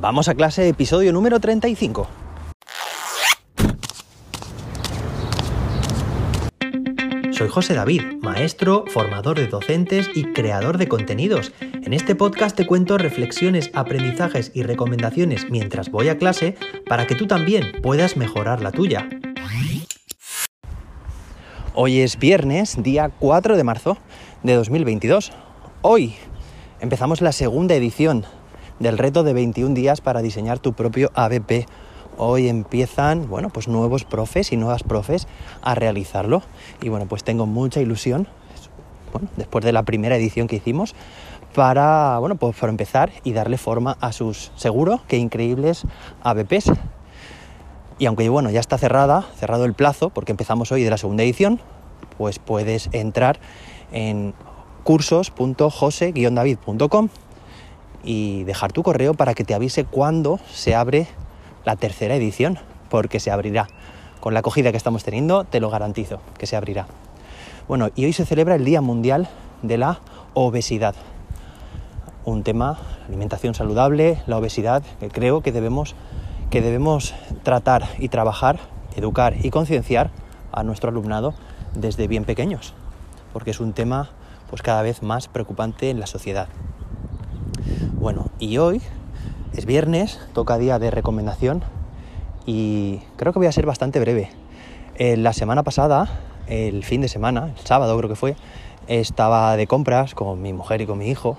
Vamos a clase, episodio número 35. Soy José David, maestro, formador de docentes y creador de contenidos. En este podcast te cuento reflexiones, aprendizajes y recomendaciones mientras voy a clase para que tú también puedas mejorar la tuya. Hoy es viernes, día 4 de marzo de 2022. Hoy empezamos la segunda edición del reto de 21 días para diseñar tu propio ABP. Hoy empiezan, bueno, pues nuevos profes y nuevas profes a realizarlo. Y bueno, pues tengo mucha ilusión, bueno, después de la primera edición que hicimos, para, bueno, pues para empezar y darle forma a sus, seguro que increíbles ABPs. Y aunque bueno, ya está cerrada, cerrado el plazo, porque empezamos hoy de la segunda edición, pues puedes entrar en cursos.jose-david.com y dejar tu correo para que te avise cuando se abre la tercera edición, porque se abrirá. Con la acogida que estamos teniendo, te lo garantizo, que se abrirá. Bueno, y hoy se celebra el Día Mundial de la Obesidad. Un tema, alimentación saludable, la obesidad, que creo que debemos que debemos tratar y trabajar, educar y concienciar a nuestro alumnado desde bien pequeños, porque es un tema pues cada vez más preocupante en la sociedad. Bueno, y hoy es viernes, toca día de recomendación y creo que voy a ser bastante breve. la semana pasada, el fin de semana, el sábado creo que fue, estaba de compras con mi mujer y con mi hijo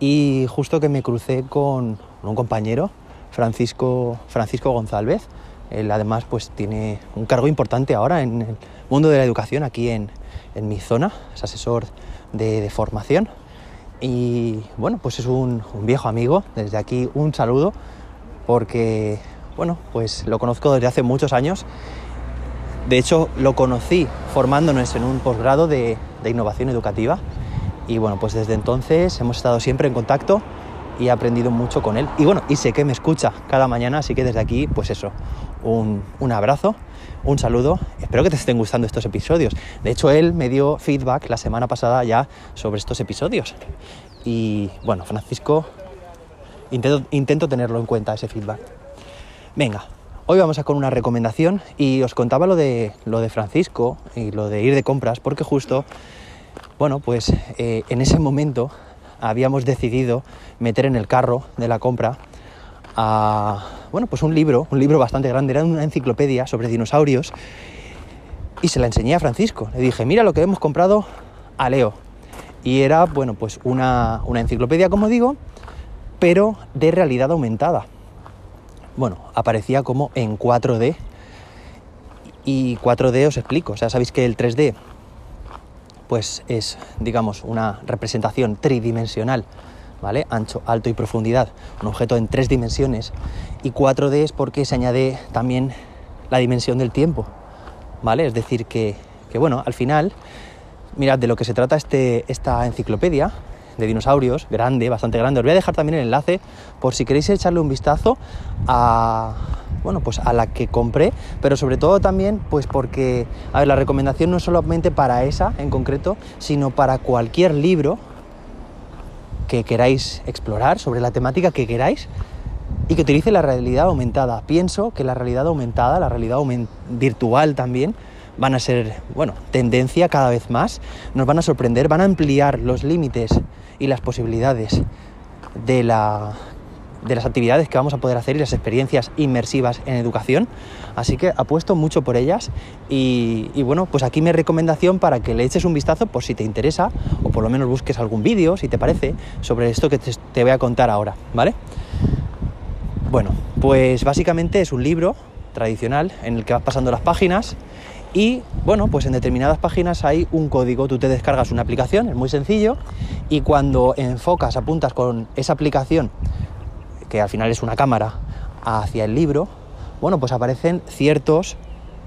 y justo que me crucé con un compañero Francisco, Francisco González. Él además pues tiene un cargo importante ahora en el mundo de la educación aquí en, mi zona, es asesor de, formación. Y bueno, pues es un, viejo amigo, desde aquí un saludo, porque bueno, pues lo conozco desde hace muchos años. De hecho, lo conocí formándonos en un posgrado de, de innovación educativa. Y bueno, pues desde entonces hemos estado siempre en contacto y he aprendido mucho con él. Y bueno, y sé que me escucha cada mañana, así que desde aquí, pues eso, un, abrazo, un saludo. Espero que te estén gustando estos episodios. De hecho, él me dio feedback la semana pasada ya sobre estos episodios. Y bueno, Francisco, intento, intento tenerlo en cuenta ese feedback. Venga, hoy vamos a con una recomendación y os contaba lo de, lo de Francisco y lo de ir de compras porque justo, bueno, pues eh, en ese momento habíamos decidido meter en el carro de la compra a, bueno, pues un libro, un libro bastante grande, era una enciclopedia sobre dinosaurios y se la enseñé a Francisco. Le dije, mira lo que hemos comprado a Leo. Y era, bueno, pues una, una enciclopedia, como digo, pero de realidad aumentada. Bueno, aparecía como en 4D. Y 4D os explico, o sea, sabéis que el 3D pues es, digamos, una representación tridimensional, ¿vale? Ancho, alto y profundidad, un objeto en tres dimensiones. Y 4D es porque se añade también la dimensión del tiempo, ¿vale? Es decir, que, bueno, al final, mirad, de lo que se trata este, esta enciclopedia de dinosaurios, grande, bastante grande, os voy a dejar también el enlace por si queréis echarle un vistazo a bueno, pues a la que compré, pero sobre todo también pues porque, la recomendación no es solamente para esa en concreto, sino para cualquier libro que queráis explorar sobre la temática que queráis y que utilice la realidad aumentada. Pienso que la realidad aumentada, la realidad virtual también, van a ser, bueno, tendencia cada vez más, nos van a sorprender, van a ampliar los límites y las posibilidades de la de las actividades que vamos a poder hacer y las experiencias inmersivas en educación. Así que apuesto mucho por ellas y, bueno, pues aquí mi recomendación para que le eches un vistazo por si te interesa o por lo menos busques algún vídeo, si te parece, sobre esto que te, te voy a contar ahora, ¿vale? Bueno, pues básicamente es un libro tradicional en el que vas pasando las páginas y bueno, pues en determinadas páginas hay un código, tú te descargas una aplicación, es muy sencillo, y cuando enfocas, apuntas con esa aplicación que al final es una cámara, hacia el libro, bueno, pues aparecen ciertos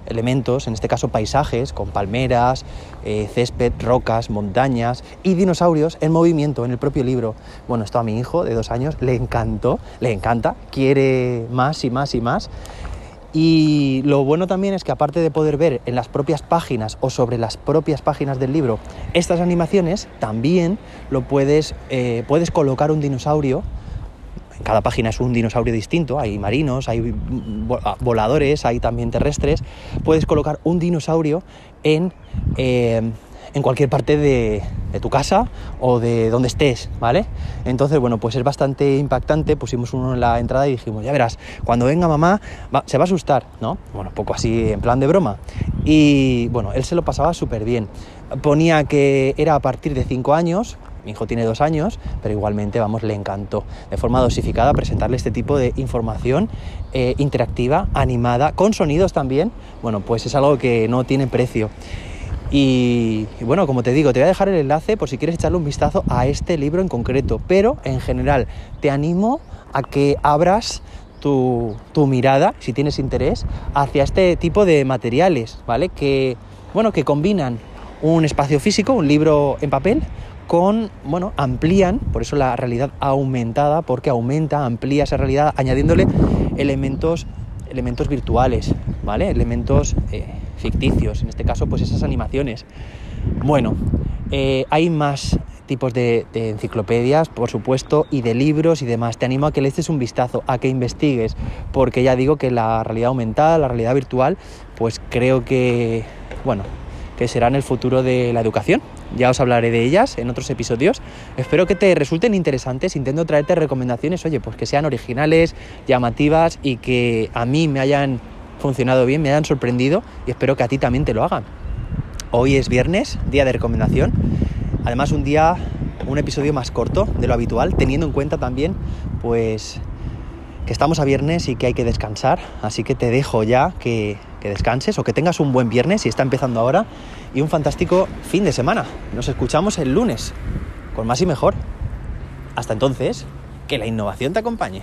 elementos, en este caso paisajes, con palmeras, eh, césped, rocas, montañas y dinosaurios en movimiento en el propio libro. Bueno, esto a mi hijo de dos años le encantó, le encanta, quiere más y más y más. Y lo bueno también es que aparte de poder ver en las propias páginas o sobre las propias páginas del libro estas animaciones, también lo puedes, eh, puedes colocar un dinosaurio cada página es un dinosaurio distinto, hay marinos, hay voladores, hay también terrestres, puedes colocar un dinosaurio en, eh, en cualquier parte de, tu casa o de donde estés, ¿vale? Entonces, bueno, pues es bastante impactante, pusimos uno en la entrada y dijimos, ya verás, cuando venga mamá se va a asustar, ¿no? Bueno, poco así en plan de broma. Y bueno, él se lo pasaba súper bien. Ponía que era a partir de 5 años, mi hijo tiene dos años, pero igualmente, vamos, le encantó de forma dosificada presentarle este tipo de información eh, interactiva, animada, con sonidos también. Bueno, pues es algo que no tiene precio. Y, bueno, como te digo, te voy a dejar el enlace por si quieres echarle un vistazo a este libro en concreto, pero en general te animo a que abras tu, tu, mirada, si tienes interés, hacia este tipo de materiales, ¿vale? Que, bueno, que combinan un espacio físico, un libro en papel, con, bueno, amplían, por eso la realidad aumentada, porque aumenta, amplía esa realidad, añadiéndole elementos, elementos virtuales, ¿vale? Elementos eh, ficticios, en este caso, pues esas animaciones. Bueno, eh, hay más tipos de, de, enciclopedias, por supuesto, y de libros y demás. Te animo a que le eches un vistazo, a que investigues, porque ya digo que la realidad aumentada, la realidad virtual, pues creo que, bueno, que serán el futuro de la educación. Ya os hablaré de ellas en otros episodios. Espero que te resulten interesantes. Intento traerte recomendaciones, oye, pues que sean originales, llamativas y que a mí me hayan funcionado bien, me hayan sorprendido y espero que a ti también te lo hagan. Hoy es viernes, día de recomendación. Además un día, un episodio más corto de lo habitual, teniendo en cuenta también, pues, que estamos a viernes y que hay que descansar. Así que te dejo ya que que descanses o que tengas un buen viernes si está empezando ahora y un fantástico fin de semana. Nos escuchamos el lunes con más y mejor. Hasta entonces, que la innovación te acompañe.